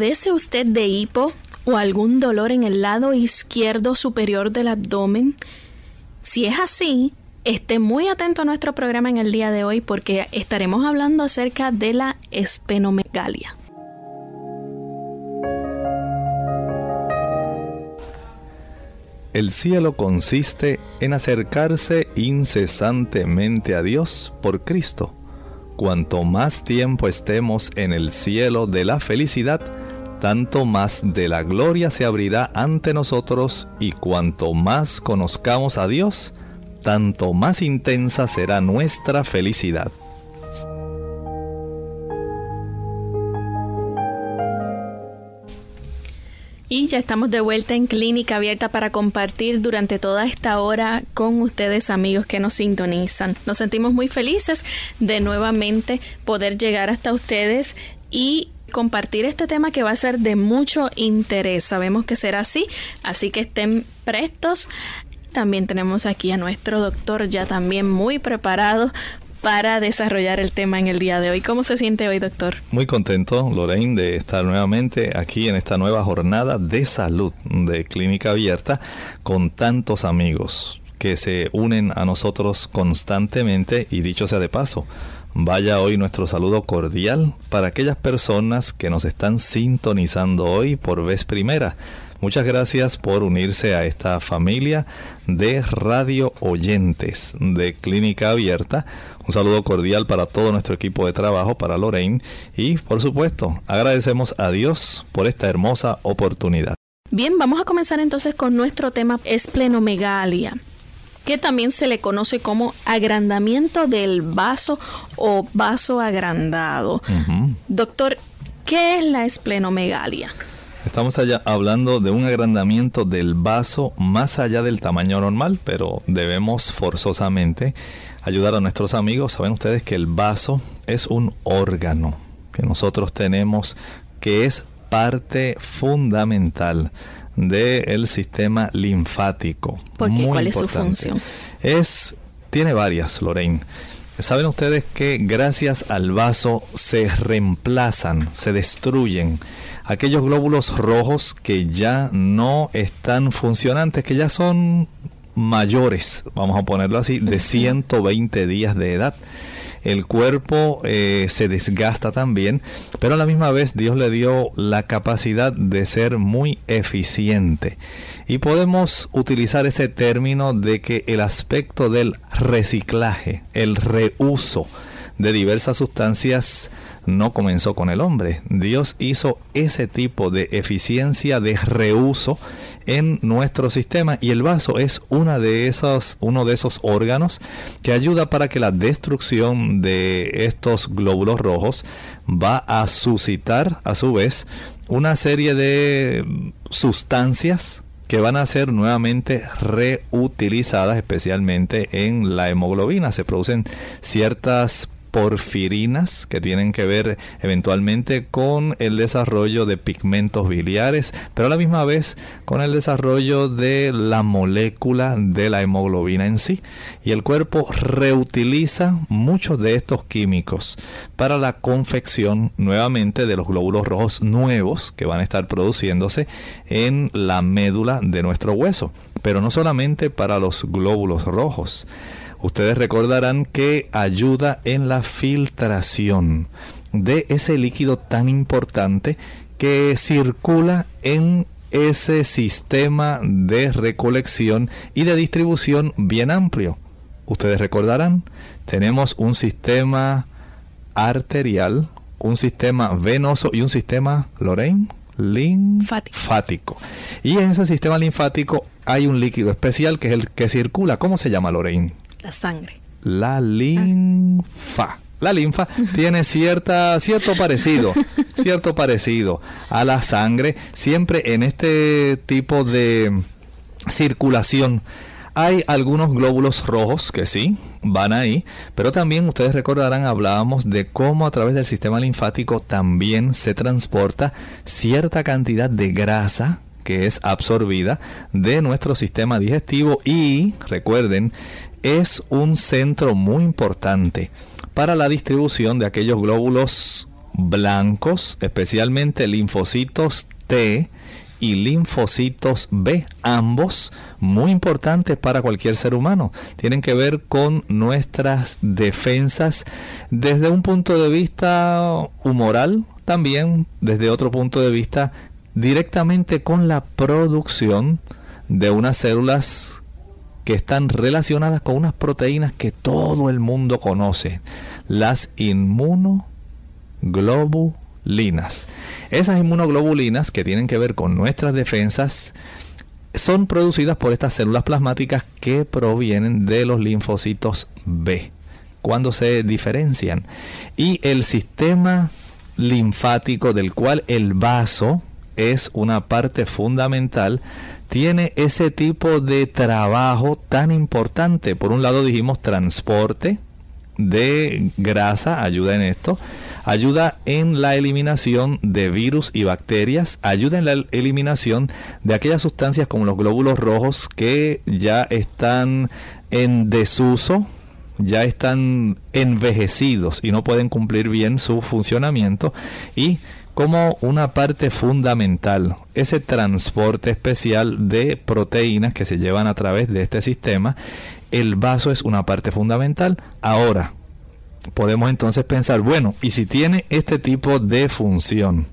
¿Padece usted de hipo o algún dolor en el lado izquierdo superior del abdomen? Si es así, esté muy atento a nuestro programa en el día de hoy porque estaremos hablando acerca de la espenomegalia. El cielo consiste en acercarse incesantemente a Dios por Cristo. Cuanto más tiempo estemos en el cielo de la felicidad, tanto más de la gloria se abrirá ante nosotros y cuanto más conozcamos a Dios, tanto más intensa será nuestra felicidad. Y ya estamos de vuelta en Clínica Abierta para compartir durante toda esta hora con ustedes amigos que nos sintonizan. Nos sentimos muy felices de nuevamente poder llegar hasta ustedes y compartir este tema que va a ser de mucho interés. Sabemos que será así, así que estén prestos. También tenemos aquí a nuestro doctor ya también muy preparado para desarrollar el tema en el día de hoy. ¿Cómo se siente hoy, doctor? Muy contento, Lorraine, de estar nuevamente aquí en esta nueva jornada de salud de Clínica Abierta con tantos amigos que se unen a nosotros constantemente y dicho sea de paso, Vaya hoy nuestro saludo cordial para aquellas personas que nos están sintonizando hoy por vez primera. Muchas gracias por unirse a esta familia de radio oyentes de Clínica Abierta. Un saludo cordial para todo nuestro equipo de trabajo, para Lorraine y por supuesto agradecemos a Dios por esta hermosa oportunidad. Bien, vamos a comenzar entonces con nuestro tema esplenomegalia que también se le conoce como agrandamiento del vaso o vaso agrandado. Doctor, ¿qué es la esplenomegalia? Estamos allá hablando de un agrandamiento del vaso más allá del tamaño normal, pero debemos forzosamente ayudar a nuestros amigos. Saben ustedes que el vaso es un órgano que nosotros tenemos que es parte fundamental del sistema linfático. ¿Por qué? ¿Cuál es su función? Es, tiene varias, Lorraine. Saben ustedes que gracias al vaso se reemplazan, se destruyen aquellos glóbulos rojos que ya no están funcionantes, que ya son mayores, vamos a ponerlo así, de 120 días de edad el cuerpo eh, se desgasta también, pero a la misma vez Dios le dio la capacidad de ser muy eficiente. Y podemos utilizar ese término de que el aspecto del reciclaje, el reuso de diversas sustancias, no comenzó con el hombre. Dios hizo ese tipo de eficiencia de reuso en nuestro sistema y el vaso es una de esos, uno de esos órganos que ayuda para que la destrucción de estos glóbulos rojos va a suscitar a su vez una serie de sustancias que van a ser nuevamente reutilizadas especialmente en la hemoglobina. Se producen ciertas porfirinas que tienen que ver eventualmente con el desarrollo de pigmentos biliares, pero a la misma vez con el desarrollo de la molécula de la hemoglobina en sí. Y el cuerpo reutiliza muchos de estos químicos para la confección nuevamente de los glóbulos rojos nuevos que van a estar produciéndose en la médula de nuestro hueso. Pero no solamente para los glóbulos rojos ustedes recordarán que ayuda en la filtración de ese líquido tan importante que circula en ese sistema de recolección y de distribución bien amplio. Ustedes recordarán, tenemos un sistema arterial, un sistema venoso y un sistema, Lorraine, linfático. Y en ese sistema linfático hay un líquido especial que es el que circula. ¿Cómo se llama, Lorraine? La sangre. La linfa. La linfa tiene cierta, cierto parecido, cierto parecido a la sangre. Siempre en este tipo de circulación hay algunos glóbulos rojos que sí, van ahí, pero también ustedes recordarán, hablábamos de cómo a través del sistema linfático también se transporta cierta cantidad de grasa que es absorbida de nuestro sistema digestivo y recuerden, es un centro muy importante para la distribución de aquellos glóbulos blancos, especialmente linfocitos T y linfocitos B, ambos muy importantes para cualquier ser humano. Tienen que ver con nuestras defensas desde un punto de vista humoral, también desde otro punto de vista directamente con la producción de unas células que están relacionadas con unas proteínas que todo el mundo conoce, las inmunoglobulinas esas inmunoglobulinas que tienen que ver con nuestras defensas son producidas por estas células plasmáticas que provienen de los linfocitos B cuando se diferencian. Y el sistema linfático del cual el vaso es una parte fundamental, tiene ese tipo de trabajo tan importante. Por un lado dijimos transporte de grasa, ayuda en esto ayuda en la eliminación de virus y bacterias, ayuda en la eliminación de aquellas sustancias como los glóbulos rojos que ya están en desuso, ya están envejecidos y no pueden cumplir bien su funcionamiento y como una parte fundamental ese transporte especial de proteínas que se llevan a través de este sistema el vaso es una parte fundamental ahora podemos entonces pensar, bueno, y si tiene este tipo de función,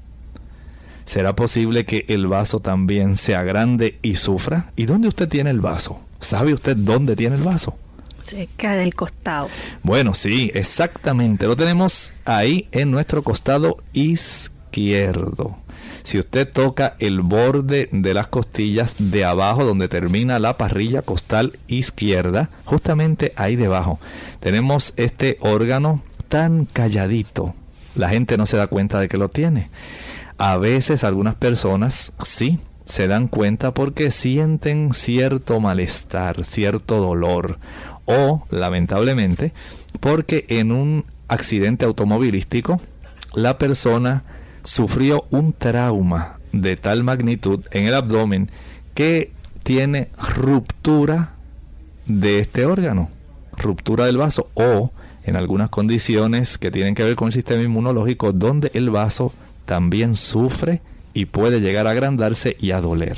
¿será posible que el vaso también sea grande y sufra? ¿Y dónde usted tiene el vaso? ¿Sabe usted dónde tiene el vaso? Cerca del costado. Bueno, sí, exactamente. Lo tenemos ahí en nuestro costado izquierdo. Si usted toca el borde de las costillas de abajo donde termina la parrilla costal izquierda, justamente ahí debajo, tenemos este órgano tan calladito. La gente no se da cuenta de que lo tiene. A veces algunas personas sí se dan cuenta porque sienten cierto malestar, cierto dolor o, lamentablemente, porque en un accidente automovilístico la persona sufrió un trauma de tal magnitud en el abdomen que tiene ruptura de este órgano, ruptura del vaso o en algunas condiciones que tienen que ver con el sistema inmunológico donde el vaso también sufre y puede llegar a agrandarse y a doler.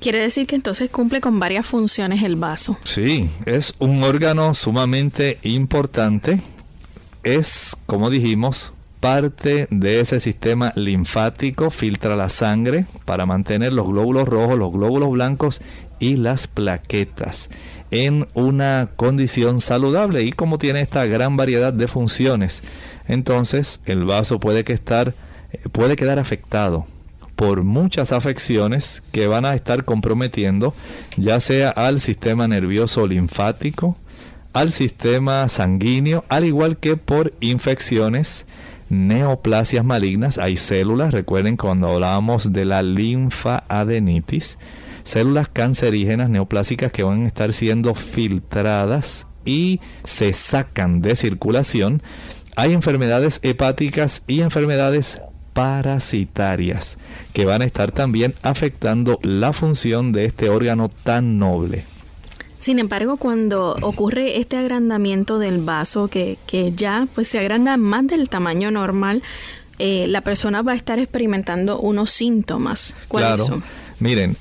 Quiere decir que entonces cumple con varias funciones el vaso. Sí, es un órgano sumamente importante. Es, como dijimos, parte de ese sistema linfático, filtra la sangre para mantener los glóbulos rojos, los glóbulos blancos y las plaquetas en una condición saludable y como tiene esta gran variedad de funciones, entonces el vaso puede que estar puede quedar afectado por muchas afecciones que van a estar comprometiendo ya sea al sistema nervioso linfático, al sistema sanguíneo, al igual que por infecciones neoplasias malignas, hay células, recuerden cuando hablábamos de la linfaadenitis, células cancerígenas neoplásicas que van a estar siendo filtradas y se sacan de circulación. Hay enfermedades hepáticas y enfermedades parasitarias que van a estar también afectando la función de este órgano tan noble. Sin embargo, cuando ocurre este agrandamiento del vaso, que, ya pues se agranda más del tamaño normal, eh, la persona va a estar experimentando unos síntomas. ¿Cuáles claro. Miren,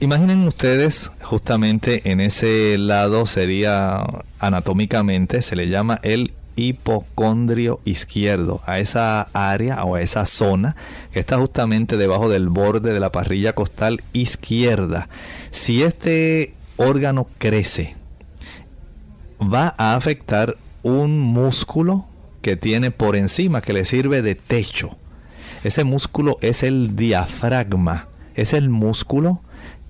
Imaginen ustedes, justamente en ese lado sería anatómicamente, se le llama el hipocondrio izquierdo, a esa área o a esa zona que está justamente debajo del borde de la parrilla costal izquierda. Si este órgano crece, va a afectar un músculo que tiene por encima, que le sirve de techo. Ese músculo es el diafragma, es el músculo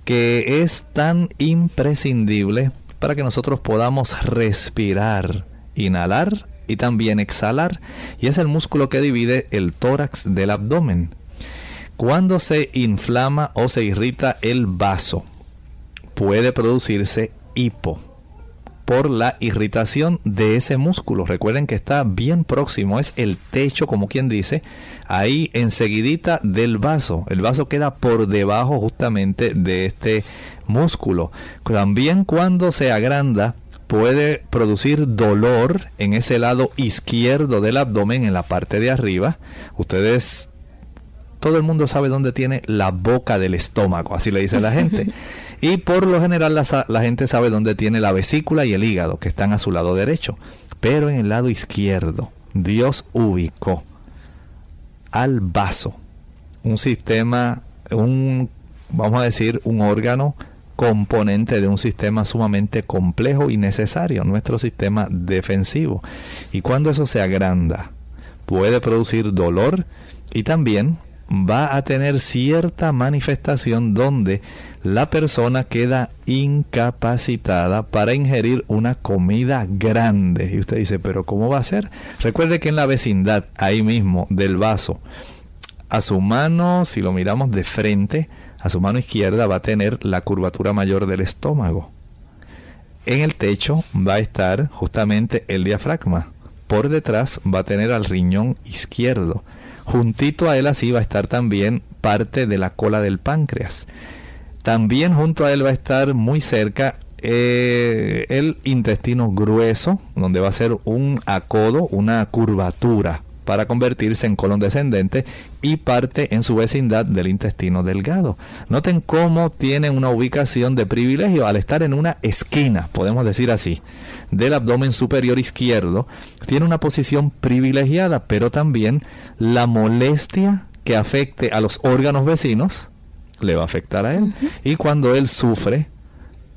que es tan imprescindible para que nosotros podamos respirar, inhalar y también exhalar. Y es el músculo que divide el tórax del abdomen. Cuando se inflama o se irrita el vaso, puede producirse hipo por la irritación de ese músculo. Recuerden que está bien próximo, es el techo, como quien dice, ahí enseguidita del vaso. El vaso queda por debajo justamente de este músculo. También cuando se agranda, puede producir dolor en ese lado izquierdo del abdomen, en la parte de arriba. Ustedes, todo el mundo sabe dónde tiene la boca del estómago, así le dice la gente. Y por lo general la, gente sabe dónde tiene la vesícula y el hígado, que están a su lado derecho. Pero en el lado izquierdo, Dios ubicó al vaso un sistema, un, vamos a decir, un órgano componente de un sistema sumamente complejo y necesario, nuestro sistema defensivo. Y cuando eso se agranda, puede producir dolor y también va a tener cierta manifestación donde la persona queda incapacitada para ingerir una comida grande. Y usted dice, pero ¿cómo va a ser? Recuerde que en la vecindad, ahí mismo del vaso, a su mano, si lo miramos de frente, a su mano izquierda va a tener la curvatura mayor del estómago. En el techo va a estar justamente el diafragma. Por detrás va a tener al riñón izquierdo. Juntito a él así va a estar también parte de la cola del páncreas. También junto a él va a estar muy cerca eh, el intestino grueso, donde va a ser un acodo, una curvatura para convertirse en colon descendente y parte en su vecindad del intestino delgado. Noten cómo tiene una ubicación de privilegio al estar en una esquina, podemos decir así, del abdomen superior izquierdo. Tiene una posición privilegiada, pero también la molestia que afecte a los órganos vecinos le va a afectar a él. Y cuando él sufre,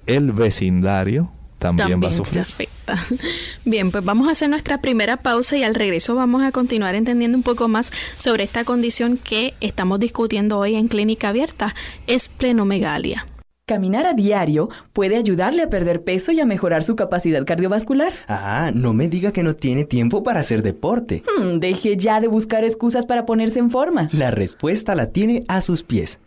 el vecindario también, va a sufrir. Se afecta. Bien, pues vamos a hacer nuestra primera pausa y al regreso vamos a continuar entendiendo un poco más sobre esta condición que estamos discutiendo hoy en Clínica Abierta, esplenomegalia. Caminar a diario puede ayudarle a perder peso y a mejorar su capacidad cardiovascular. Ah, no me diga que no tiene tiempo para hacer deporte. Hmm, deje ya de buscar excusas para ponerse en forma. La respuesta la tiene a sus pies.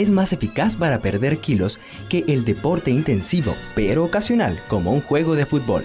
es más eficaz para perder kilos que el deporte intensivo, pero ocasional, como un juego de fútbol.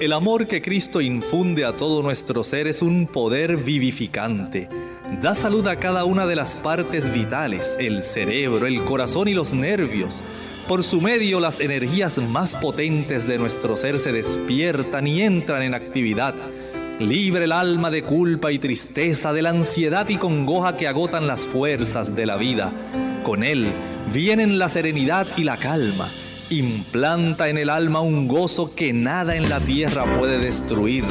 El amor que Cristo infunde a todo nuestro ser es un poder vivificante. Da salud a cada una de las partes vitales, el cerebro, el corazón y los nervios. Por su medio las energías más potentes de nuestro ser se despiertan y entran en actividad. Libre el alma de culpa y tristeza, de la ansiedad y congoja que agotan las fuerzas de la vida. Con él vienen la serenidad y la calma implanta en el alma un gozo que nada en la tierra puede destruir.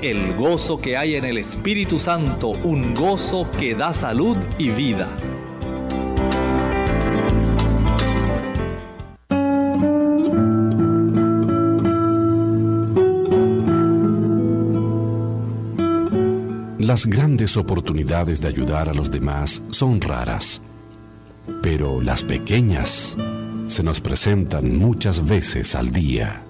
El gozo que hay en el Espíritu Santo, un gozo que da salud y vida. Las grandes oportunidades de ayudar a los demás son raras, pero las pequeñas se nos presentan muchas veces al día.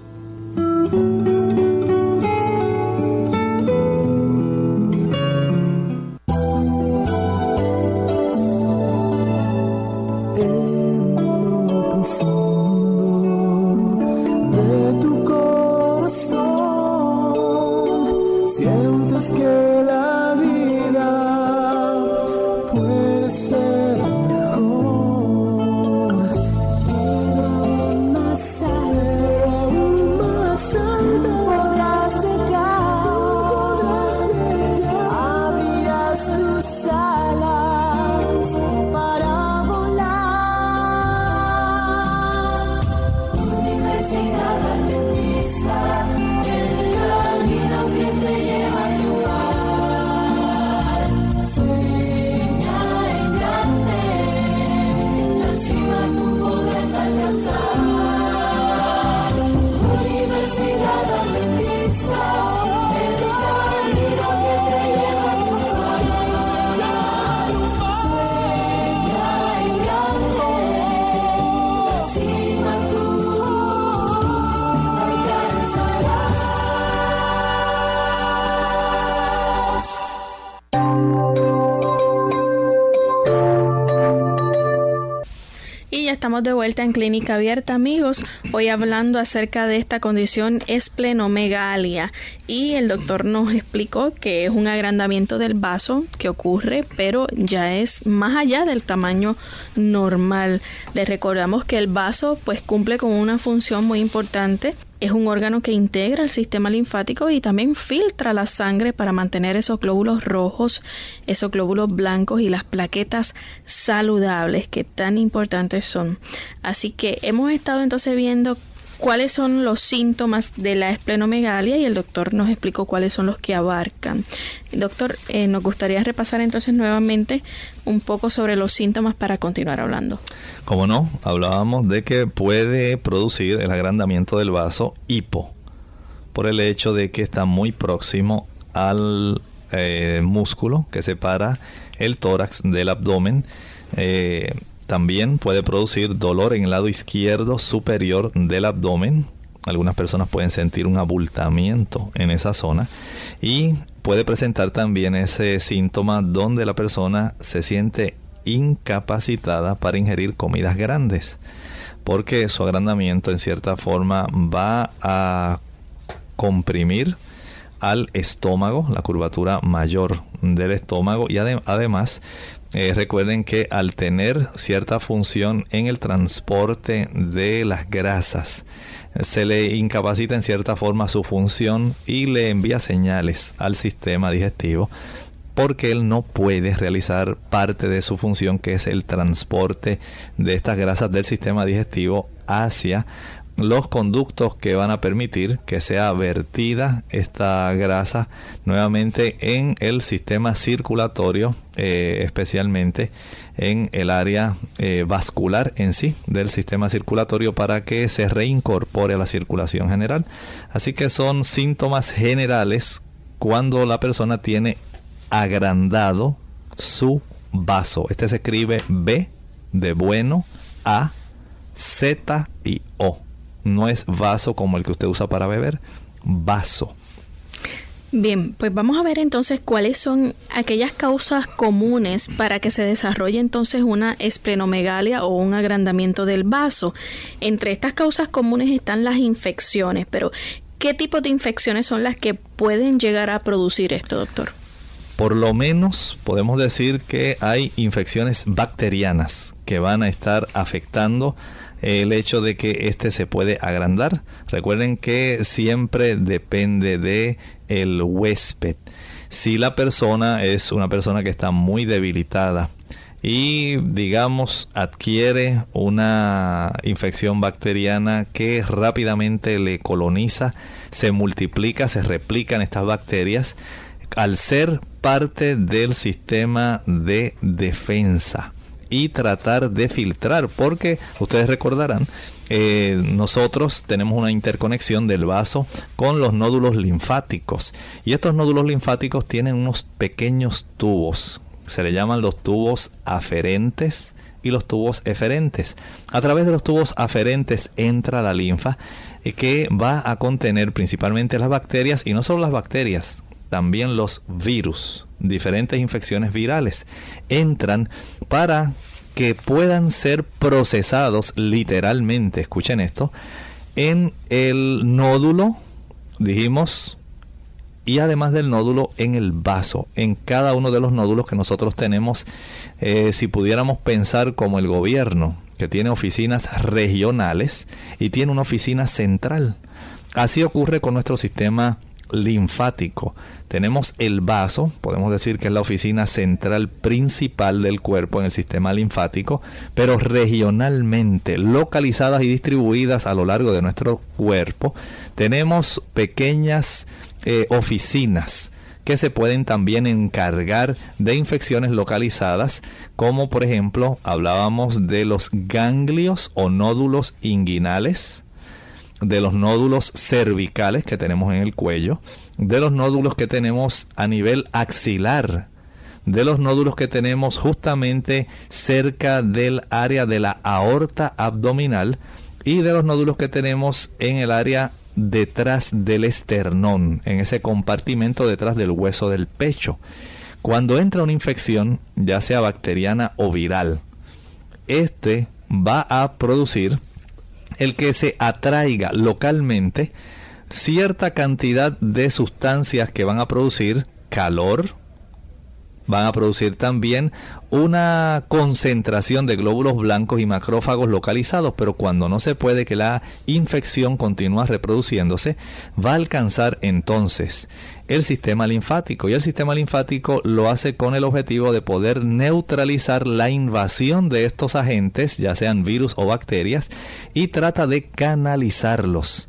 Vuelta en Clínica Abierta, amigos. Hoy hablando acerca de esta condición esplenomegalia. Y el doctor nos explicó que es un agrandamiento del vaso que ocurre, pero ya es más allá del tamaño normal. Les recordamos que el vaso pues cumple con una función muy importante es un órgano que integra el sistema linfático y también filtra la sangre para mantener esos glóbulos rojos, esos glóbulos blancos y las plaquetas saludables que tan importantes son. Así que hemos estado entonces viendo cuáles son los síntomas de la esplenomegalia y el doctor nos explicó cuáles son los que abarcan. Doctor, eh, nos gustaría repasar entonces nuevamente un poco sobre los síntomas para continuar hablando. Como no, hablábamos de que puede producir el agrandamiento del vaso hipo por el hecho de que está muy próximo al eh, músculo que separa el tórax del abdomen. Eh, también puede producir dolor en el lado izquierdo superior del abdomen. Algunas personas pueden sentir un abultamiento en esa zona y puede presentar también ese síntoma donde la persona se siente incapacitada para ingerir comidas grandes, porque su agrandamiento en cierta forma va a comprimir al estómago, la curvatura mayor del estómago. Y además eh, recuerden que al tener cierta función en el transporte de las grasas, se le incapacita en cierta forma su función y le envía señales al sistema digestivo porque él no puede realizar parte de su función que es el transporte de estas grasas del sistema digestivo hacia los conductos que van a permitir que sea vertida esta grasa nuevamente en el sistema circulatorio, eh, especialmente en el área eh, vascular en sí del sistema circulatorio para que se reincorpore a la circulación general. Así que son síntomas generales cuando la persona tiene agrandado su vaso. Este se escribe B de bueno, A, Z y O no es vaso como el que usted usa para beber, vaso. Bien, pues vamos a ver entonces cuáles son aquellas causas comunes para que se desarrolle entonces una esplenomegalia o un agrandamiento del vaso. Entre estas causas comunes están las infecciones, pero ¿Qué tipo de infecciones son las que pueden llegar a producir esto, doctor? Por lo menos podemos decir que hay infecciones bacterianas que van a estar afectando el hecho de que este se puede agrandar. Recuerden que siempre depende de el huésped. Si la persona es una persona que está muy debilitada y digamos adquiere una infección bacteriana que rápidamente le coloniza, se multiplica, se replican estas bacterias al ser parte del sistema de defensa y tratar de filtrar, porque ustedes recordarán, eh, nosotros tenemos una interconexión del vaso con los nódulos linfáticos y estos nódulos linfáticos tienen unos pequeños tubos, se le llaman los tubos aferentes y los tubos eferentes. A través de los tubos aferentes entra la linfa eh, que va a contener principalmente las bacterias y no solo las bacterias, también los virus, diferentes infecciones virales, entran para que puedan ser procesados literalmente, escuchen esto, en el nódulo, dijimos, y además del nódulo en el vaso, en cada uno de los nódulos que nosotros tenemos, eh, si pudiéramos pensar como el gobierno, que tiene oficinas regionales y tiene una oficina central. Así ocurre con nuestro sistema linfático. Tenemos el vaso, podemos decir que es la oficina central principal del cuerpo en el sistema linfático, pero regionalmente localizadas y distribuidas a lo largo de nuestro cuerpo, tenemos pequeñas eh, oficinas que se pueden también encargar de infecciones localizadas, como por ejemplo hablábamos de los ganglios o nódulos inguinales, de los nódulos cervicales que tenemos en el cuello, de los nódulos que tenemos a nivel axilar, de los nódulos que tenemos justamente cerca del área de la aorta abdominal y de los nódulos que tenemos en el área detrás del esternón, en ese compartimento detrás del hueso del pecho. Cuando entra una infección, ya sea bacteriana o viral, este va a producir el que se atraiga localmente cierta cantidad de sustancias que van a producir calor, van a producir también una concentración de glóbulos blancos y macrófagos localizados, pero cuando no se puede que la infección continúe reproduciéndose, va a alcanzar entonces el sistema linfático. Y el sistema linfático lo hace con el objetivo de poder neutralizar la invasión de estos agentes, ya sean virus o bacterias, y trata de canalizarlos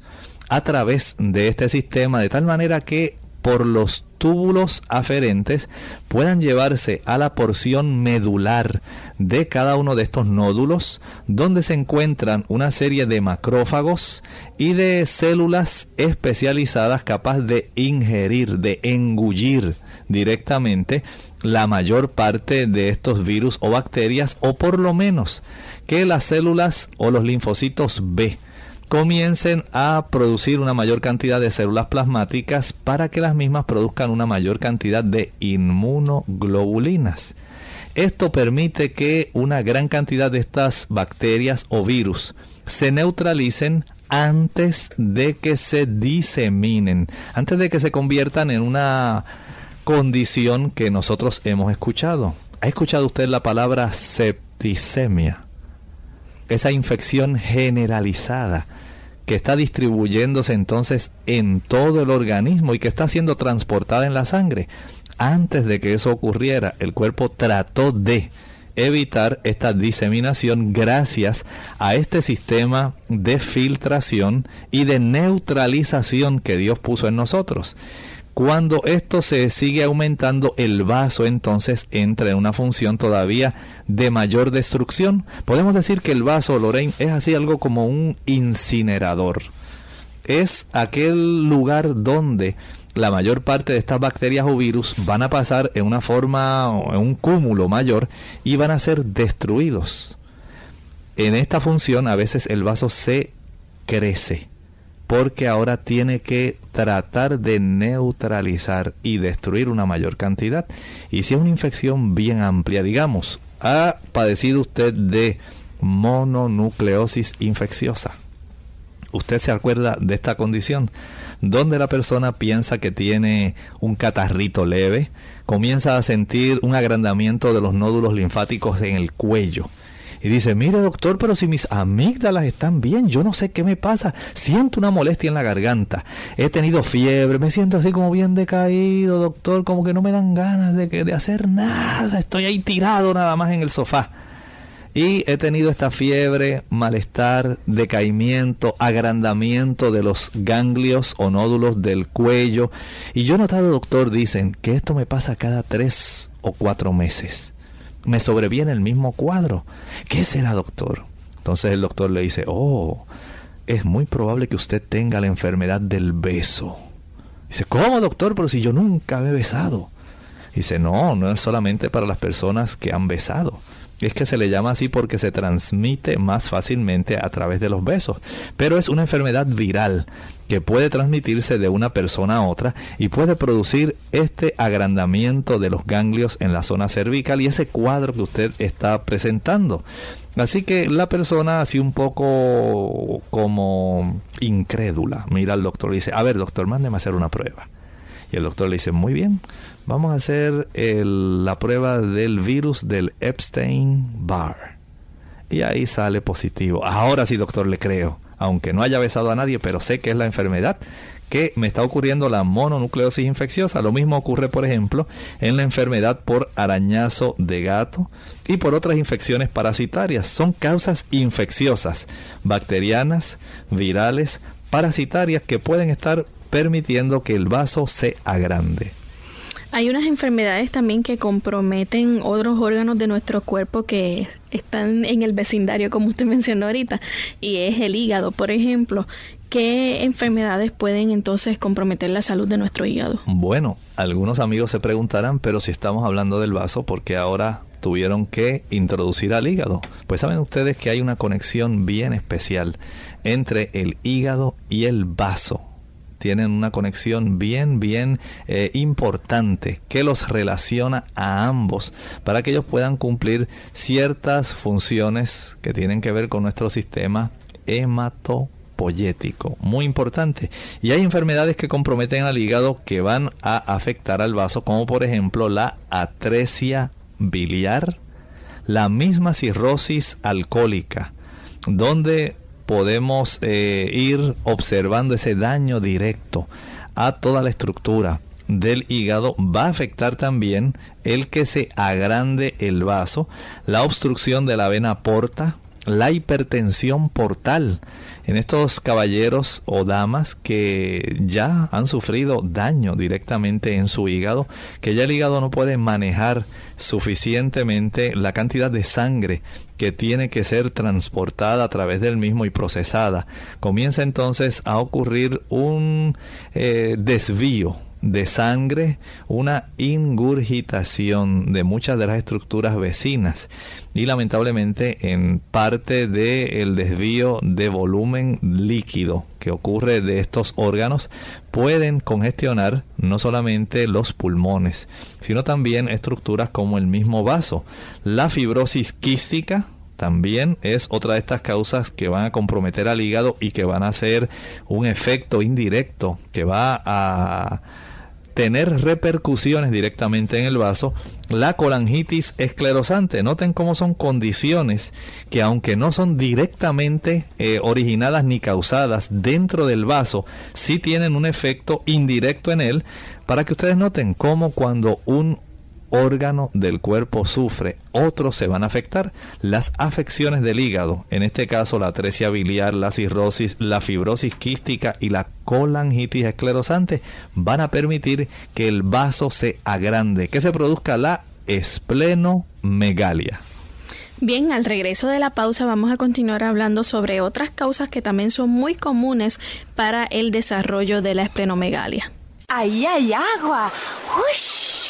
a través de este sistema de tal manera que por los túbulos aferentes puedan llevarse a la porción medular de cada uno de estos nódulos, donde se encuentran una serie de macrófagos y de células especializadas capaces de ingerir, de engullir directamente la mayor parte de estos virus o bacterias, o por lo menos que las células o los linfocitos B comiencen a producir una mayor cantidad de células plasmáticas para que las mismas produzcan una mayor cantidad de inmunoglobulinas. Esto permite que una gran cantidad de estas bacterias o virus se neutralicen antes de que se diseminen, antes de que se conviertan en una condición que nosotros hemos escuchado. ¿Ha escuchado usted la palabra septicemia? Esa infección generalizada que está distribuyéndose entonces en todo el organismo y que está siendo transportada en la sangre. Antes de que eso ocurriera, el cuerpo trató de evitar esta diseminación gracias a este sistema de filtración y de neutralización que Dios puso en nosotros. Cuando esto se sigue aumentando, el vaso entonces entra en una función todavía de mayor destrucción. Podemos decir que el vaso, Lorraine, es así algo como un incinerador. Es aquel lugar donde la mayor parte de estas bacterias o virus van a pasar en una forma, en un cúmulo mayor y van a ser destruidos. En esta función a veces el vaso se crece porque ahora tiene que tratar de neutralizar y destruir una mayor cantidad. Y si es una infección bien amplia, digamos, ha padecido usted de mononucleosis infecciosa. usted se acuerda de esta condición, donde la persona piensa que tiene un catarrito leve, comienza a sentir un agrandamiento de los nódulos linfáticos en el cuello. Y dice, mire doctor, pero si mis amígdalas están bien, yo no sé qué me pasa, siento una molestia en la garganta, he tenido fiebre, me siento así como bien decaído, doctor, como que no me dan ganas de, de hacer nada, estoy ahí tirado nada más en el sofá. Y he tenido esta fiebre, malestar, decaimiento, agrandamiento de los ganglios o nódulos del cuello. Y yo he notado, doctor, dicen que esto me pasa cada tres o cuatro meses. Me sobreviene el mismo cuadro. ¿Qué será, doctor? Entonces el doctor le dice, oh, es muy probable que usted tenga la enfermedad del beso. Dice, ¿cómo, doctor? Pero si yo nunca me he besado. Dice, no, no es solamente para las personas que han besado es que se le llama así porque se transmite más fácilmente a través de los besos. Pero es una enfermedad viral que puede transmitirse de una persona a otra y puede producir este agrandamiento de los ganglios en la zona cervical y ese cuadro que usted está presentando. Así que la persona así un poco como incrédula mira al doctor y dice, a ver doctor, mándeme a hacer una prueba. Y el doctor le dice, muy bien, vamos a hacer la prueba del virus del Epstein-Barr. Y ahí sale positivo. Ahora sí, doctor, le creo. Aunque no haya besado a nadie, pero sé que es la enfermedad que me está ocurriendo la mononucleosis infecciosa. Lo mismo ocurre, por ejemplo, en la enfermedad por arañazo de gato y por otras infecciones parasitarias. Son causas infecciosas, bacterianas, virales, parasitarias que pueden estar permitiendo que el vaso se agrande. Hay unas enfermedades también que comprometen otros órganos de nuestro cuerpo que están en el vecindario, como usted mencionó ahorita, y es el hígado, por ejemplo. ¿Qué enfermedades pueden entonces comprometer la salud de nuestro hígado? Bueno, algunos amigos se preguntarán, pero si estamos hablando del vaso, ¿por qué ahora tuvieron que introducir al hígado? Pues saben ustedes que hay una conexión bien especial entre el hígado y el vaso tienen una conexión bien, bien eh, importante que los relaciona a ambos para que ellos puedan cumplir ciertas funciones que tienen que ver con nuestro sistema hematopoyético. Muy importante. Y hay enfermedades que comprometen al hígado que van a afectar al vaso, como por ejemplo la atresia biliar, la misma cirrosis alcohólica, donde podemos eh, ir observando ese daño directo a toda la estructura del hígado. Va a afectar también el que se agrande el vaso, la obstrucción de la vena porta, la hipertensión portal. En estos caballeros o damas que ya han sufrido daño directamente en su hígado, que ya el hígado no puede manejar suficientemente la cantidad de sangre que tiene que ser transportada a través del mismo y procesada. Comienza entonces a ocurrir un eh, desvío de sangre, una ingurgitación de muchas de las estructuras vecinas y lamentablemente en parte del desvío de volumen líquido que ocurre de estos órganos pueden congestionar no solamente los pulmones, sino también estructuras como el mismo vaso. La fibrosis quística también es otra de estas causas que van a comprometer al hígado y que van a hacer un efecto indirecto que va a tener repercusiones directamente en el vaso, la colangitis esclerosante. Noten cómo son condiciones que aunque no son directamente eh, originadas ni causadas dentro del vaso, sí tienen un efecto indirecto en él, para que ustedes noten cómo cuando un órgano del cuerpo sufre, otros se van a afectar. Las afecciones del hígado, en este caso la atresia biliar, la cirrosis, la fibrosis quística y la colangitis esclerosante, van a permitir que el vaso se agrande, que se produzca la esplenomegalia. Bien, al regreso de la pausa vamos a continuar hablando sobre otras causas que también son muy comunes para el desarrollo de la esplenomegalia. Ahí hay agua. ¡Ush!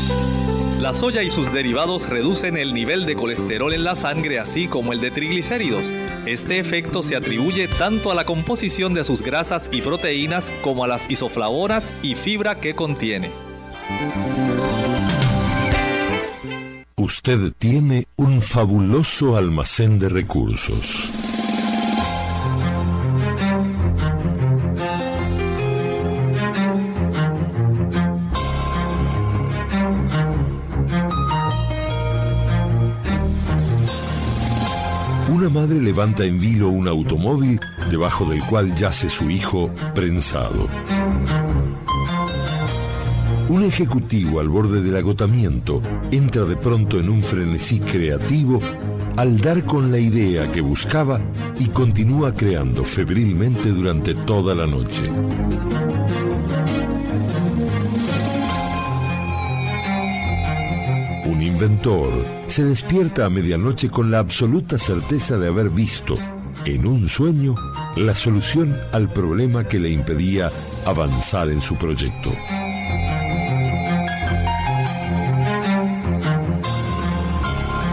La soya y sus derivados reducen el nivel de colesterol en la sangre así como el de triglicéridos. Este efecto se atribuye tanto a la composición de sus grasas y proteínas como a las isoflavonas y fibra que contiene. Usted tiene un fabuloso almacén de recursos Una madre levanta en vilo un automóvil debajo del cual yace su hijo prensado. Un ejecutivo al borde del agotamiento entra de pronto en un frenesí creativo al dar con la idea que buscaba y continúa creando febrilmente durante toda la noche. Inventor se despierta a medianoche con la absoluta certeza de haber visto, en un sueño, la solución al problema que le impedía avanzar en su proyecto.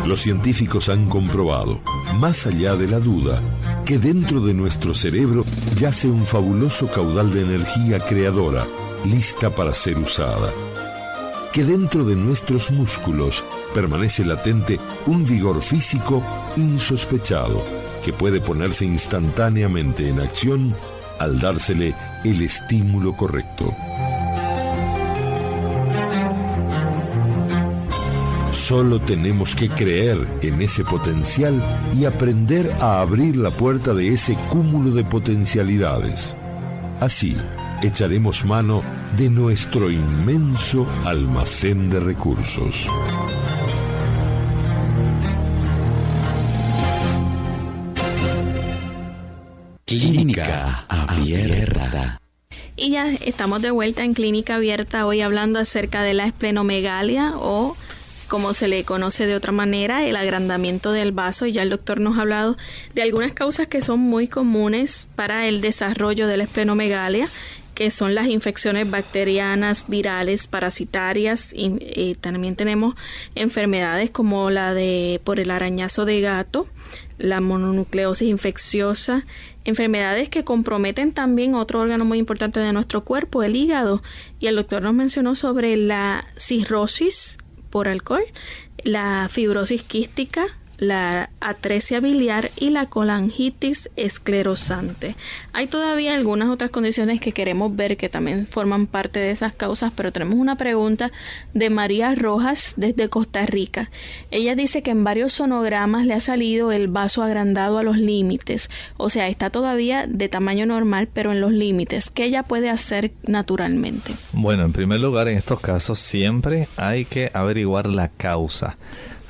Los científicos han comprobado, más allá de la duda, que dentro de nuestro cerebro yace un fabuloso caudal de energía creadora, lista para ser usada que dentro de nuestros músculos permanece latente un vigor físico insospechado que puede ponerse instantáneamente en acción al dársele el estímulo correcto. Solo tenemos que creer en ese potencial y aprender a abrir la puerta de ese cúmulo de potencialidades. Así, echaremos mano de nuestro inmenso almacén de recursos. Clínica Abierta. Y ya estamos de vuelta en Clínica Abierta hoy hablando acerca de la esplenomegalia o como se le conoce de otra manera, el agrandamiento del vaso. Y ya el doctor nos ha hablado de algunas causas que son muy comunes para el desarrollo de la esplenomegalia que son las infecciones bacterianas, virales, parasitarias. Y, también tenemos enfermedades como la de por el arañazo de gato, la mononucleosis infecciosa, enfermedades que comprometen también otro órgano muy importante de nuestro cuerpo, el hígado. Y el doctor nos mencionó sobre la cirrosis por alcohol, la fibrosis quística, la atresia biliar y la colangitis esclerosante. Hay todavía algunas otras condiciones que queremos ver que también forman parte de esas causas, pero tenemos una pregunta de María Rojas desde Costa Rica. Ella dice que en varios sonogramas le ha salido el vaso agrandado a los límites, o sea, está todavía de tamaño normal, pero en los límites. ¿Qué ella puede hacer naturalmente? Bueno, en primer lugar, en estos casos siempre hay que averiguar la causa.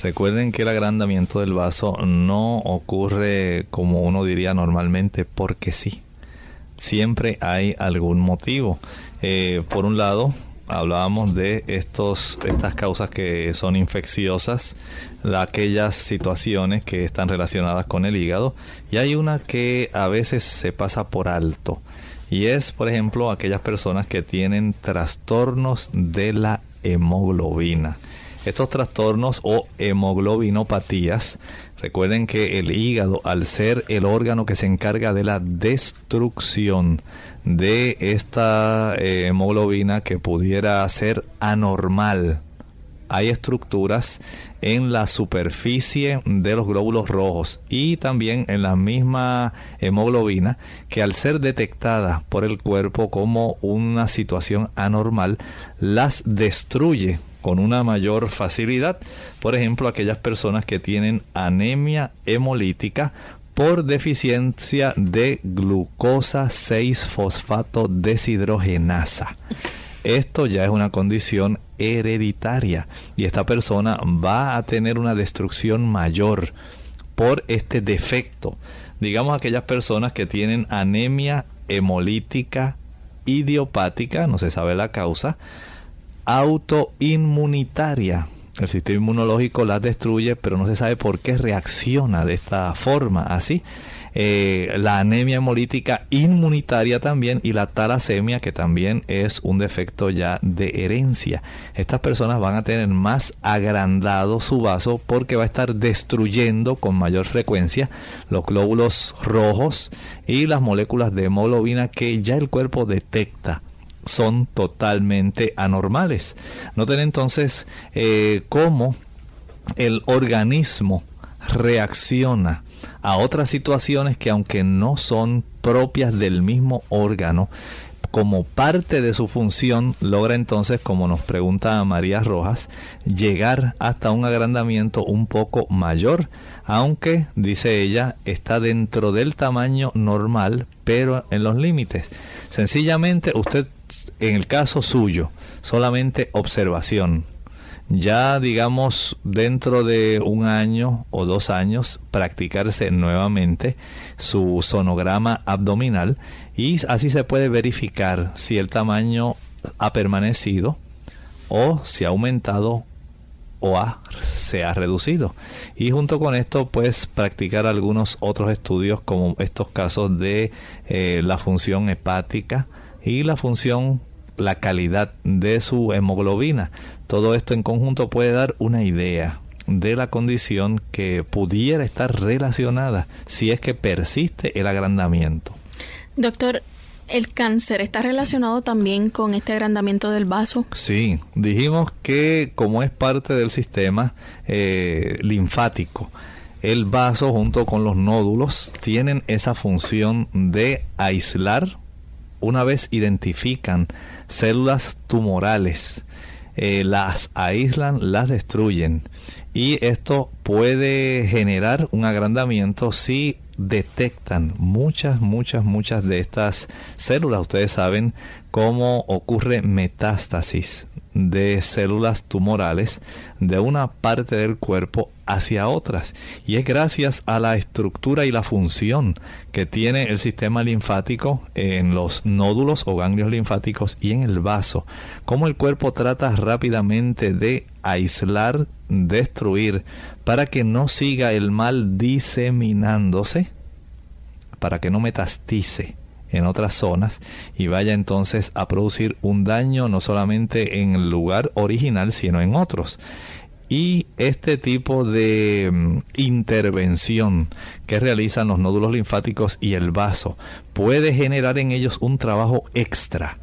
Recuerden que el agrandamiento del vaso no ocurre como uno diría normalmente porque sí. Siempre hay algún motivo. Eh, por un lado, hablábamos de estos, estas causas que son infecciosas, aquellas situaciones que están relacionadas con el hígado, y hay una que a veces se pasa por alto, y es, por ejemplo, aquellas personas que tienen trastornos de la hemoglobina. Estos trastornos o hemoglobinopatías, recuerden que el hígado, al ser el órgano que se encarga de la destrucción de esta eh, hemoglobina que pudiera ser anormal hay estructuras en la superficie de los glóbulos rojos y también en la misma hemoglobina que al ser detectada por el cuerpo como una situación anormal, las destruye con una mayor facilidad. Por ejemplo, aquellas personas que tienen anemia hemolítica por deficiencia de glucosa 6-fosfato deshidrogenasa. Esto ya es una condición hereditaria y esta persona va a tener una destrucción mayor por este defecto. Digamos aquellas personas que tienen anemia hemolítica idiopática, no se sabe la causa, autoinmunitaria el sistema inmunológico las destruye, pero no se sabe por qué reacciona de esta forma. Así, eh, la anemia hemolítica inmunitaria también y la talasemia, que también es un defecto ya de herencia. Estas personas van a tener más agrandado su vaso porque va a estar destruyendo con mayor frecuencia los glóbulos rojos y las moléculas de hemoglobina que ya el cuerpo detecta son totalmente anormales. Noten entonces eh, cómo el organismo reacciona a otras situaciones que aunque no son propias del mismo órgano, como parte de su función, logra entonces, como nos pregunta María Rojas, llegar hasta un agrandamiento un poco mayor, aunque, dice ella, está dentro del tamaño normal, pero en los límites. Sencillamente, usted, en el caso suyo, solamente observación, ya digamos dentro de un año o dos años practicarse nuevamente su sonograma abdominal y así se puede verificar si el tamaño ha permanecido o si ha aumentado o se ha reducido. Y junto con esto, pues practicar algunos otros estudios como estos casos de eh, la función hepática y la función, la calidad de su hemoglobina. Todo esto en conjunto puede dar una idea de la condición que pudiera estar relacionada si es que persiste el agrandamiento. Doctor, ¿el cáncer está relacionado también con este agrandamiento del vaso? Sí, dijimos que como es parte del sistema eh, linfático, el vaso junto con los nódulos tienen esa función de aislar una vez identifican células tumorales. Eh, las aíslan, las destruyen y esto puede generar un agrandamiento si detectan muchas, muchas, muchas de estas células. Ustedes saben cómo ocurre metástasis de células tumorales de una parte del cuerpo hacia otras. Y es gracias a la estructura y la función que tiene el sistema linfático en los nódulos o ganglios linfáticos y en el vaso. Cómo el cuerpo trata rápidamente de aislar, destruir, para que no siga el mal diseminándose, para que no metastice en otras zonas y vaya entonces a producir un daño no solamente en el lugar original, sino en otros. Y este tipo de mm, intervención que realizan los nódulos linfáticos y el vaso puede generar en ellos un trabajo extra.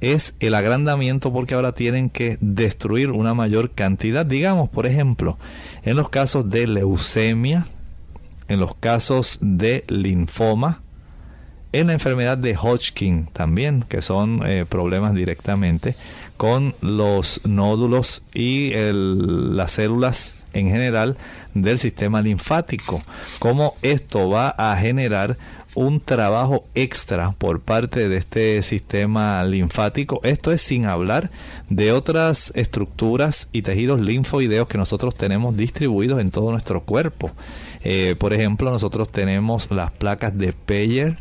Es el agrandamiento porque ahora tienen que destruir una mayor cantidad. Digamos, por ejemplo, en los casos de leucemia, en los casos de linfoma, en la enfermedad de Hodgkin también, que son eh, problemas directamente con los nódulos y las células en general del sistema linfático. Cómo esto va a generar un trabajo extra por parte de este sistema linfático. Esto es sin hablar de otras estructuras y tejidos linfoideos que nosotros tenemos distribuidos en todo nuestro cuerpo. Eh, por ejemplo, nosotros tenemos las placas de Peyer,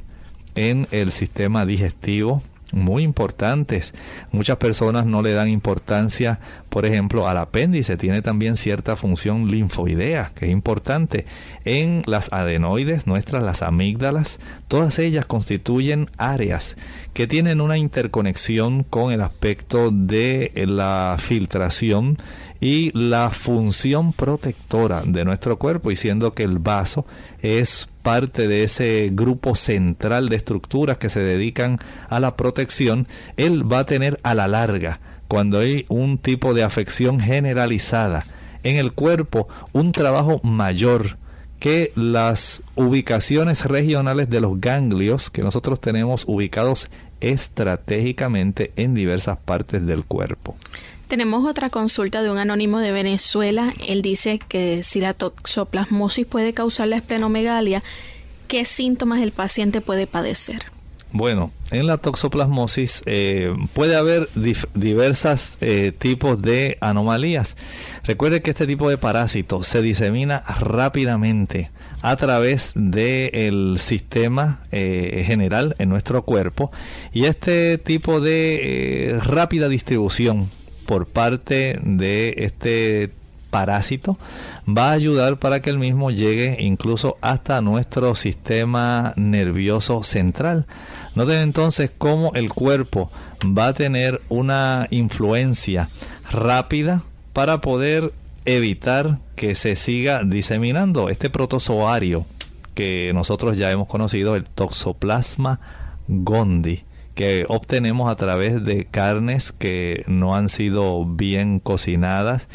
en el sistema digestivo muy importantes. Muchas personas no le dan importancia, por ejemplo, al apéndice. Tiene también cierta función linfoidea, que es importante. En las adenoides nuestras, las amígdalas, todas ellas constituyen áreas que tienen una interconexión con el aspecto de la filtración y la función protectora de nuestro cuerpo, y siendo que el vaso es parte de ese grupo central de estructuras que se dedican a la protección, él va a tener a la larga cuando hay un tipo de afección generalizada en el cuerpo, un trabajo mayor que las ubicaciones regionales de los ganglios que nosotros tenemos ubicados estratégicamente en diversas partes del cuerpo. Tenemos otra consulta de un anónimo de Venezuela. Él dice que si la toxoplasmosis puede causar la esplenomegalia, ¿qué síntomas el paciente puede padecer? Bueno, en la toxoplasmosis eh, puede haber diversos eh, tipos de anomalías. Recuerde que este tipo de parásito se disemina rápidamente a través del sistema eh, general en nuestro cuerpo y este tipo de rápida distribución por parte de este parásito va a ayudar para que el mismo llegue incluso hasta nuestro sistema nervioso central. Noten entonces cómo el cuerpo va a tener una influencia rápida para poder evitar que se siga diseminando este protozoario que nosotros ya hemos conocido, el Toxoplasma gondii que obtenemos a través de carnes que no han sido bien cocinadas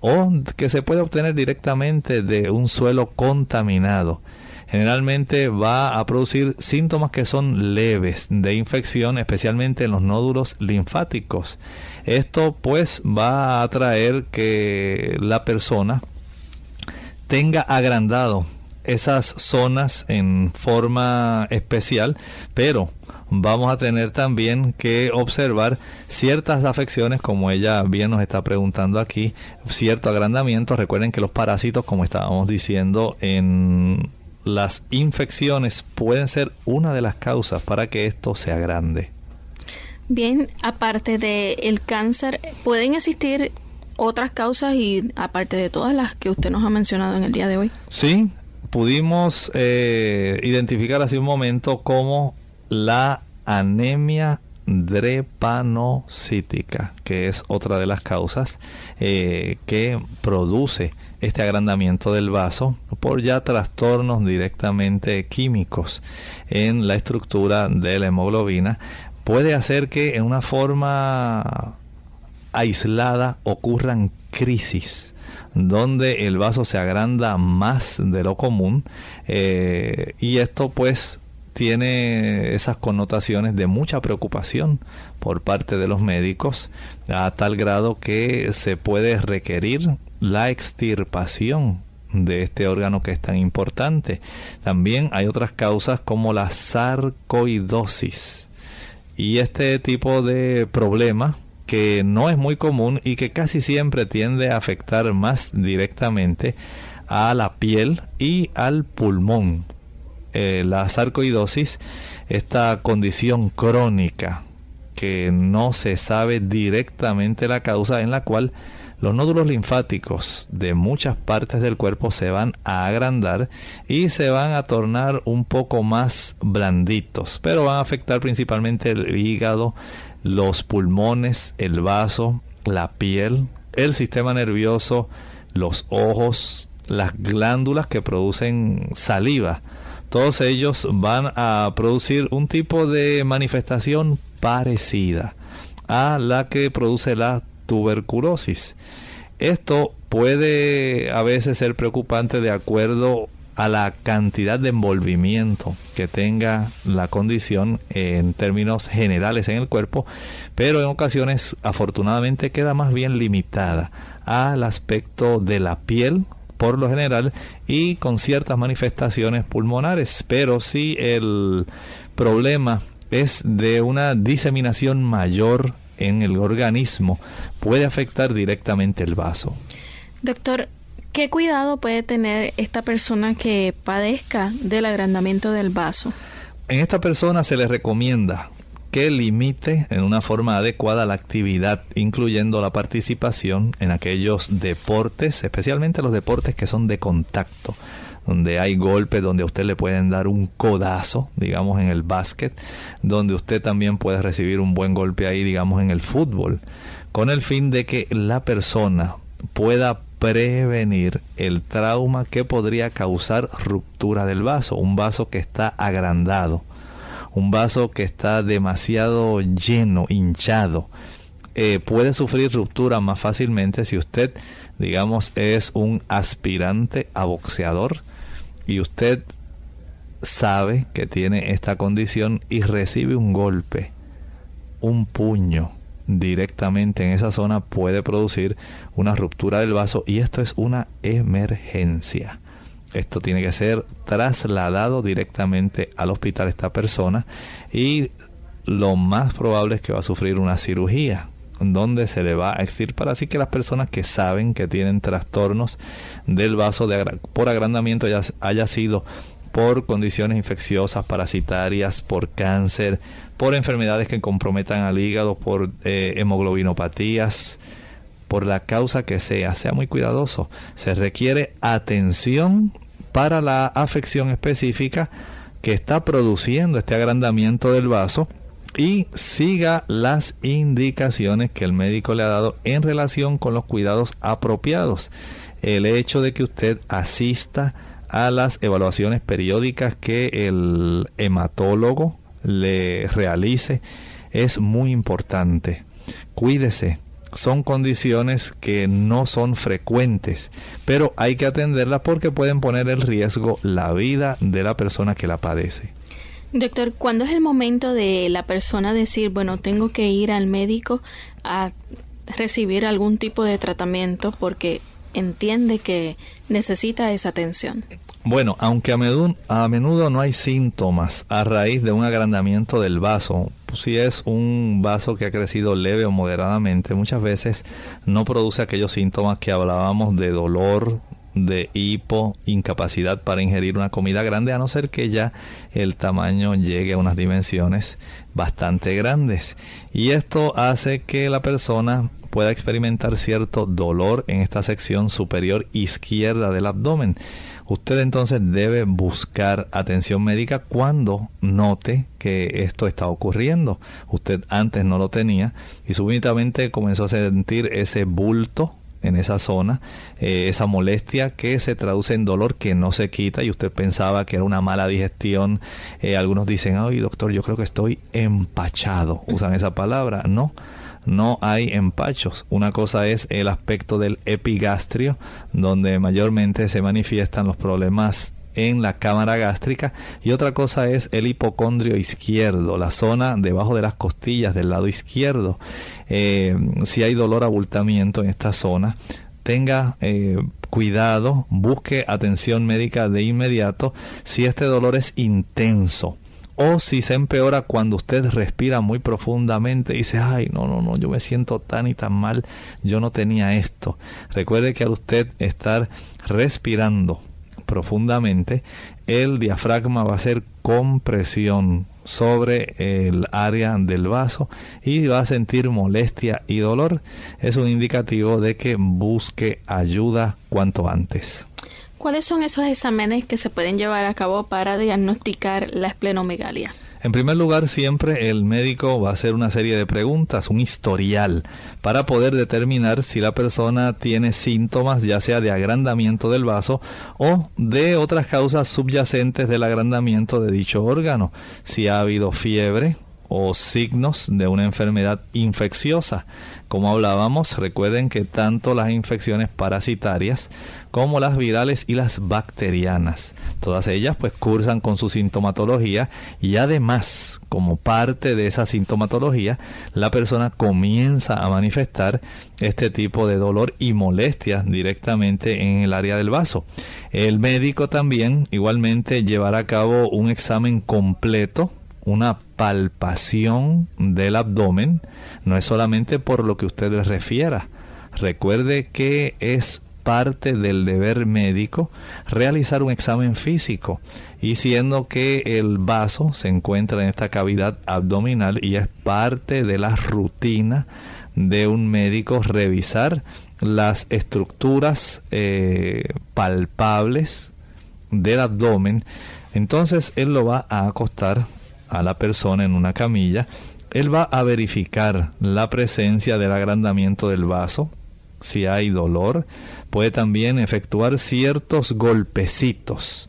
o que se puede obtener directamente de un suelo contaminado. Generalmente va a producir síntomas que son leves de infección, especialmente en los nódulos linfáticos. Esto pues va a traer que la persona tenga agrandado esas zonas en forma especial, pero vamos a tener también que observar ciertas afecciones, como ella bien nos está preguntando aquí, cierto agrandamiento. Recuerden que los parásitos, como estábamos diciendo en las infecciones, pueden ser una de las causas para que esto sea grande. Bien, aparte del el cáncer, ¿pueden existir otras causas y aparte de todas las que usted nos ha mencionado en el día de hoy? Sí, pudimos eh, identificar hace un momento como la anemia drepanocítica, que es otra de las causas eh, que produce este agrandamiento del vaso por ya trastornos directamente químicos en la estructura de la hemoglobina, puede hacer que en una forma aislada ocurran crisis donde el vaso se agranda más de lo común eh, y esto pues tiene esas connotaciones de mucha preocupación por parte de los médicos a tal grado que se puede requerir la extirpación de este órgano que es tan importante. También hay otras causas como la sarcoidosis. Y este tipo de problema que no es muy común y que casi siempre tiende a afectar más directamente a la piel y al pulmón. Eh, la sarcoidosis, esta condición crónica que no se sabe directamente la causa en la cual los nódulos linfáticos de muchas partes del cuerpo se van a agrandar y se van a tornar un poco más blanditos, pero van a afectar principalmente el hígado, los pulmones, el vaso, la piel, el sistema nervioso, los ojos, las glándulas que producen saliva. Todos ellos van a producir un tipo de manifestación parecida a la que produce la tuberculosis. Esto puede a veces ser preocupante de acuerdo a la cantidad de envolvimiento que tenga la condición en términos generales en el cuerpo, pero en ocasiones afortunadamente queda más bien limitada al aspecto de la piel por lo general y con ciertas manifestaciones pulmonares, pero si el problema es de una diseminación mayor en el organismo, puede afectar directamente el vaso. Doctor, ¿Qué cuidado puede tener esta persona que padezca del agrandamiento del vaso? En esta persona se le recomienda que limite en una forma adecuada la actividad, incluyendo la participación en aquellos deportes, especialmente los deportes que son de contacto, donde hay golpes, donde a usted le pueden dar un codazo, digamos en el básquet, donde usted también puede recibir un buen golpe ahí, digamos en el fútbol, con el fin de que la persona pueda prevenir el trauma que podría causar ruptura del vaso, un vaso que está agrandado, un vaso que está demasiado lleno, hinchado, eh, puede sufrir ruptura más fácilmente si usted, digamos, es un aspirante a boxeador y usted sabe que tiene esta condición y recibe un golpe, un puño directamente en esa zona puede producir una ruptura del vaso y esto es una emergencia. Esto tiene que ser trasladado directamente al hospital esta persona y lo más probable es que va a sufrir una cirugía donde se le va a extirpar. Así que las personas que saben que tienen trastornos del vaso de por agrandamiento, ya haya sido por condiciones infecciosas, parasitarias, por cáncer, por enfermedades que comprometan al hígado, por eh, hemoglobinopatías, por la causa que sea, sea muy cuidadoso. Se requiere atención para la afección específica que está produciendo este agrandamiento del vaso y siga las indicaciones que el médico le ha dado en relación con los cuidados apropiados. El hecho de que usted asista a las evaluaciones periódicas que el hematólogo le realice es muy importante. Cuídese. Son condiciones que no son frecuentes, pero hay que atenderlas porque pueden poner en riesgo la vida de la persona que la padece. Doctor, ¿cuándo es el momento de la persona decir, bueno, tengo que ir al médico a recibir algún tipo de tratamiento porque entiende que necesita esa atención? Bueno, aunque a menudo, a menudo no hay síntomas a raíz de un agrandamiento del vaso, si es un vaso que ha crecido leve o moderadamente, muchas veces no produce aquellos síntomas que hablábamos de dolor, de hipo, incapacidad para ingerir una comida grande, a no ser que ya el tamaño llegue a unas dimensiones bastante grandes. Y esto hace que la persona pueda experimentar cierto dolor en esta sección superior izquierda del abdomen. Usted entonces debe buscar atención médica cuando note que esto está ocurriendo. Usted antes no lo tenía y súbitamente comenzó a sentir ese bulto en esa zona, eh, esa molestia que se traduce en dolor que no se quita y usted pensaba que era una mala digestión. Eh, algunos dicen, ay doctor, yo creo que estoy empachado. Usan esa palabra. No, no hay empachos. Una cosa es el aspecto del epigastrio, donde mayormente se manifiestan los problemas en la cámara gástrica y otra cosa es el hipocondrio izquierdo, la zona debajo de las costillas del lado izquierdo. Eh, si hay dolor abultamiento en esta zona, tenga eh, cuidado, busque atención médica de inmediato si este dolor es intenso o si se empeora cuando usted respira muy profundamente y dice, ay, no, no, no, yo me siento tan y tan mal, yo no tenía esto. Recuerde que al usted estar respirando profundamente, el diafragma va a hacer compresión sobre el área del vaso y va a sentir molestia y dolor. Es un indicativo de que busque ayuda cuanto antes. ¿Cuáles son esos exámenes que se pueden llevar a cabo para diagnosticar la esplenomegalia? En primer lugar, siempre el médico va a hacer una serie de preguntas, un historial, para poder determinar si la persona tiene síntomas ya sea de agrandamiento del vaso o de otras causas subyacentes del agrandamiento de dicho órgano, si ha habido fiebre o signos de una enfermedad infecciosa. Como hablábamos, recuerden que tanto las infecciones parasitarias como las virales y las bacterianas, todas ellas pues cursan con su sintomatología y además, como parte de esa sintomatología, la persona comienza a manifestar este tipo de dolor y molestias directamente en el área del vaso. El médico también igualmente llevará a cabo un examen completo una palpación del abdomen, no es solamente por lo que usted le refiera. Recuerde que es parte del deber médico realizar un examen físico y siendo que el vaso se encuentra en esta cavidad abdominal y es parte de la rutina de un médico revisar las estructuras eh, palpables del abdomen, entonces él lo va a acostar a la persona en una camilla, él va a verificar la presencia del agrandamiento del vaso, si hay dolor, puede también efectuar ciertos golpecitos.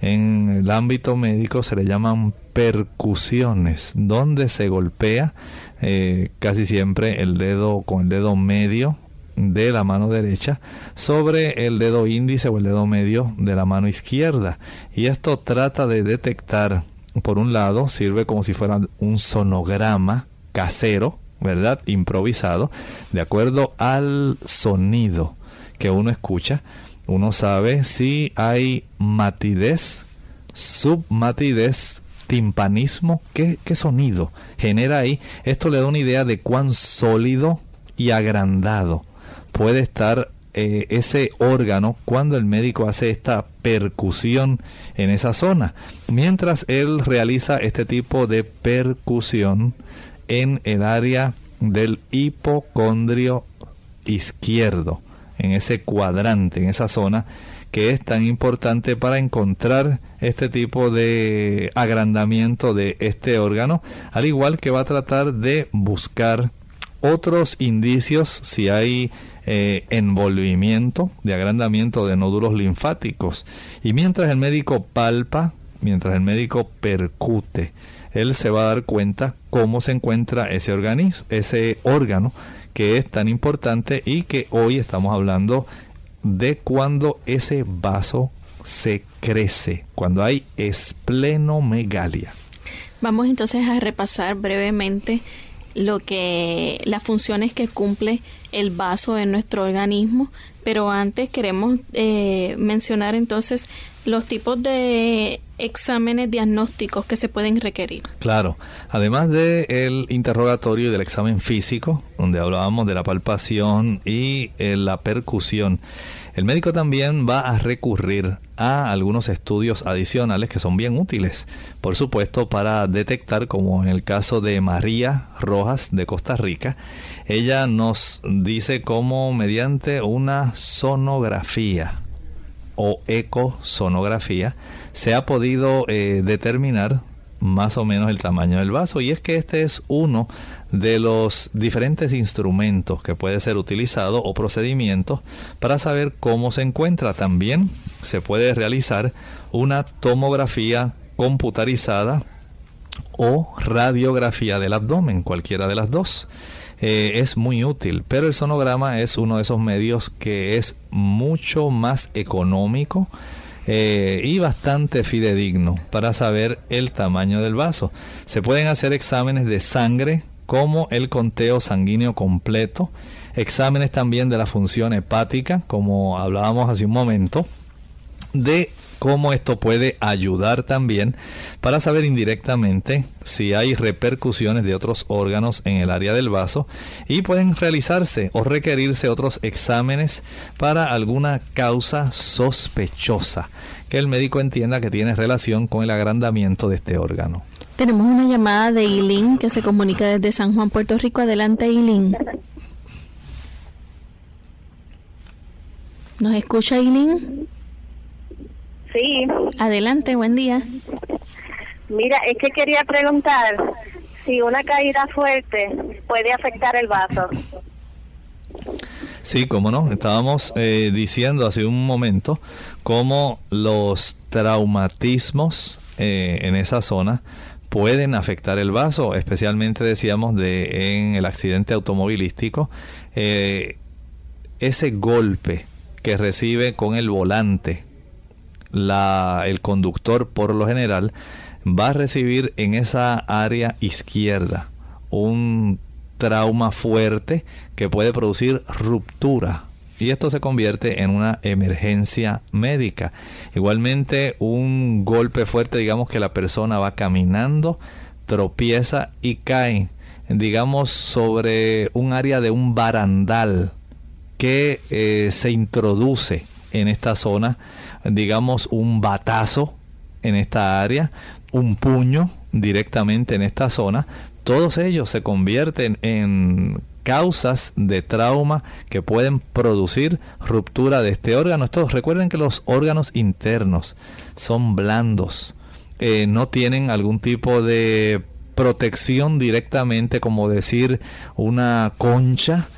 En el ámbito médico se le llaman percusiones, donde se golpea eh, casi siempre el dedo con el dedo medio de la mano derecha sobre el dedo índice o el dedo medio de la mano izquierda. Y esto trata de detectar, por un lado, sirve como si fuera un sonograma casero, ¿verdad? Improvisado, de acuerdo al sonido que uno escucha. Uno sabe si hay matidez, submatidez, timpanismo, ¿qué, sonido genera ahí. Esto le da una idea de cuán sólido y agrandado puede estar eh, ese órgano cuando el médico hace esta percusión en esa zona. Mientras él realiza este tipo de percusión en el área del hipocondrio izquierdo, en ese cuadrante, en esa zona que es tan importante para encontrar este tipo de agrandamiento de este órgano, al igual que va a tratar de buscar otros indicios si hay eh, envolvimiento, de agrandamiento de nódulos linfáticos. Y mientras el médico palpa, mientras el médico percute, él se va a dar cuenta cómo se encuentra ese organismo, ese órgano que es tan importante y que hoy estamos hablando de cuando ese vaso se crece, cuando hay esplenomegalia. Vamos entonces a repasar brevemente lo que las funciones que cumple el vaso en nuestro organismo, pero antes queremos eh, mencionar entonces los tipos de exámenes diagnósticos que se pueden requerir. Claro, además del interrogatorio y del examen físico, donde hablábamos de la palpación y eh, la percusión, el médico también va a recurrir a algunos estudios adicionales que son bien útiles, por supuesto, para detectar, como en el caso de María Rojas de Costa Rica, ella nos dice cómo mediante una sonografía o ecosonografía se ha podido eh, determinar más o menos el tamaño del vaso y es que este es uno de los diferentes instrumentos que puede ser utilizado o procedimientos para saber cómo se encuentra. También se puede realizar una tomografía computarizada o radiografía del abdomen, cualquiera de las dos. Eh, es muy útil, pero el sonograma es uno de esos medios que es mucho más económico, eh, y bastante fidedigno para saber el tamaño del vaso. Se pueden hacer exámenes de sangre como el conteo sanguíneo completo, exámenes también de la función hepática, como hablábamos hace un momento, de cómo esto puede ayudar también para saber indirectamente si hay repercusiones de otros órganos en el área del vaso y pueden realizarse o requerirse otros exámenes para alguna causa sospechosa que el médico entienda que tiene relación con el agrandamiento de este órgano. Tenemos una llamada de Eileen que se comunica desde San Juan, Puerto Rico. Adelante, Eileen. ¿Nos escucha Eileen? Sí. Adelante, buen día. Mira, es que quería preguntar si una caída fuerte puede afectar el vaso. Sí, cómo no. Estábamos eh, diciendo hace un momento cómo los traumatismos eh, en esa zona pueden afectar el vaso, especialmente decíamos de en el accidente automovilístico, eh, ese golpe que recibe con el volante la, el conductor por lo general va a recibir en esa área izquierda un trauma fuerte que puede producir ruptura y esto se convierte en una emergencia médica. Igualmente un golpe fuerte, digamos que la persona va caminando, tropieza y cae, digamos, sobre un área de un barandal que eh, se introduce en esta zona digamos, un batazo en esta área, un puño directamente en esta zona, todos ellos se convierten en causas de trauma que pueden producir ruptura de este órgano. Estos, recuerden que los órganos internos son blandos, eh, no tienen algún tipo de protección directamente, como decir una concha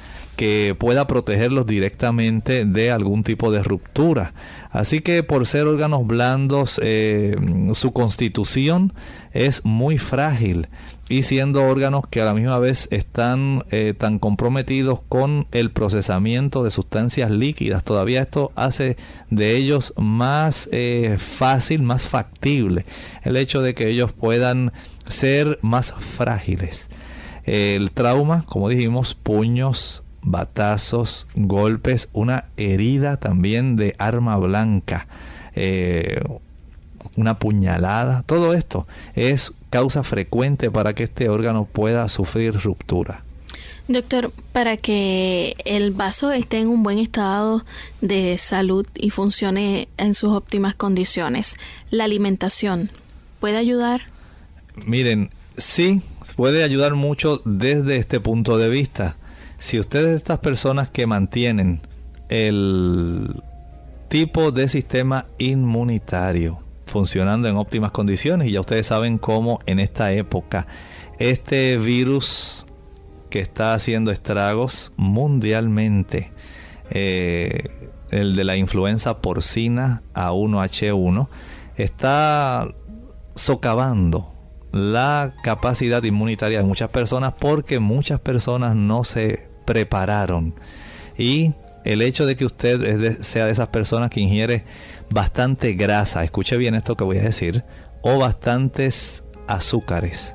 que pueda protegerlos directamente de algún tipo de ruptura. Así que por ser órganos blandos, eh, su constitución es muy frágil y siendo órganos que a la misma vez están eh, tan comprometidos con el procesamiento de sustancias líquidas, todavía esto hace de ellos más eh, fácil, más factible el hecho de que ellos puedan ser más frágiles. El trauma, como dijimos, puños, batazos, golpes, una herida también de arma blanca, eh, una puñalada, todo esto es causa frecuente para que este órgano pueda sufrir ruptura. Doctor, para que el vaso esté en un buen estado de salud y funcione en sus óptimas condiciones, ¿la alimentación puede ayudar? Miren, sí, puede ayudar mucho desde este punto de vista. Si ustedes estas personas que mantienen el tipo de sistema inmunitario funcionando en óptimas condiciones y ya ustedes saben cómo en esta época este virus que está haciendo estragos mundialmente, eh, el de la influenza porcina A1H1, está socavando la capacidad inmunitaria de muchas personas porque muchas personas no se prepararon. Y el hecho de que usted sea de esas personas que ingiere bastante grasa, escuche bien esto que voy a decir, o bastantes azúcares,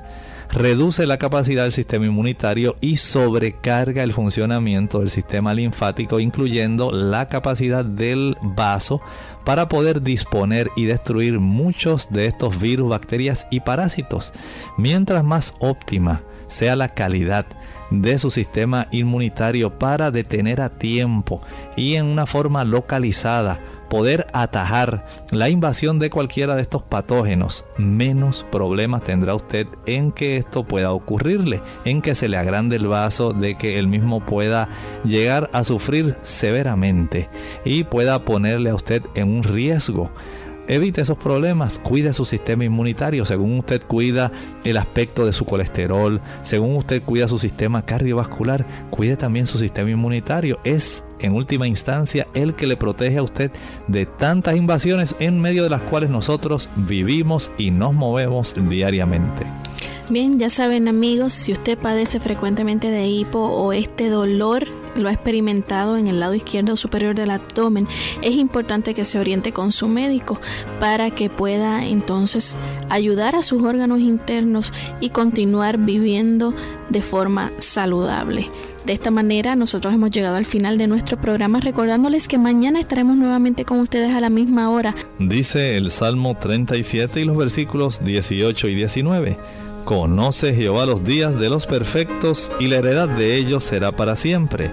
reduce la capacidad del sistema inmunitario y sobrecarga el funcionamiento del sistema linfático, incluyendo la capacidad del vaso para poder disponer y destruir muchos de estos virus, bacterias y parásitos. Mientras más óptima sea la calidad de su sistema inmunitario para detener a tiempo y en una forma localizada poder atajar la invasión de cualquiera de estos patógenos, menos problemas tendrá usted en que esto pueda ocurrirle, en que se le agrande el vaso, de que él mismo pueda llegar a sufrir severamente y pueda ponerle a usted en un riesgo evite esos problemas, cuide su sistema inmunitario, según usted cuida el aspecto de su colesterol, según usted cuida su sistema cardiovascular, cuide también su sistema inmunitario. Es en última instancia el que le protege a usted de tantas invasiones en medio de las cuales nosotros vivimos y nos movemos diariamente. Bien, ya saben amigos, si usted padece frecuentemente de hipo o este dolor lo ha experimentado en el lado izquierdo superior del abdomen, es importante que se oriente con su médico para que pueda entonces ayudar a sus órganos internos y continuar viviendo de forma saludable. De esta manera nosotros hemos llegado al final de nuestro programa recordándoles que mañana estaremos nuevamente con ustedes a la misma hora. Dice el Salmo 37 y los versículos 18 y 19. Conoce Jehová los días de los perfectos y la heredad de ellos será para siempre.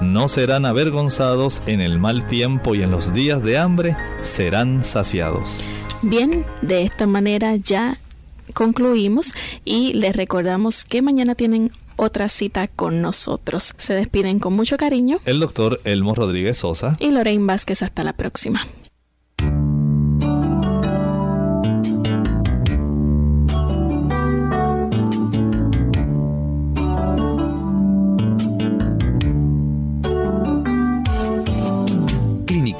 No serán avergonzados en el mal tiempo y en los días de hambre serán saciados. Bien, de esta manera ya concluimos y les recordamos que mañana tienen otra cita con nosotros. Se despiden con mucho cariño. El doctor Elmo Rodríguez Sosa. Y Lorraine Vázquez. Hasta la próxima.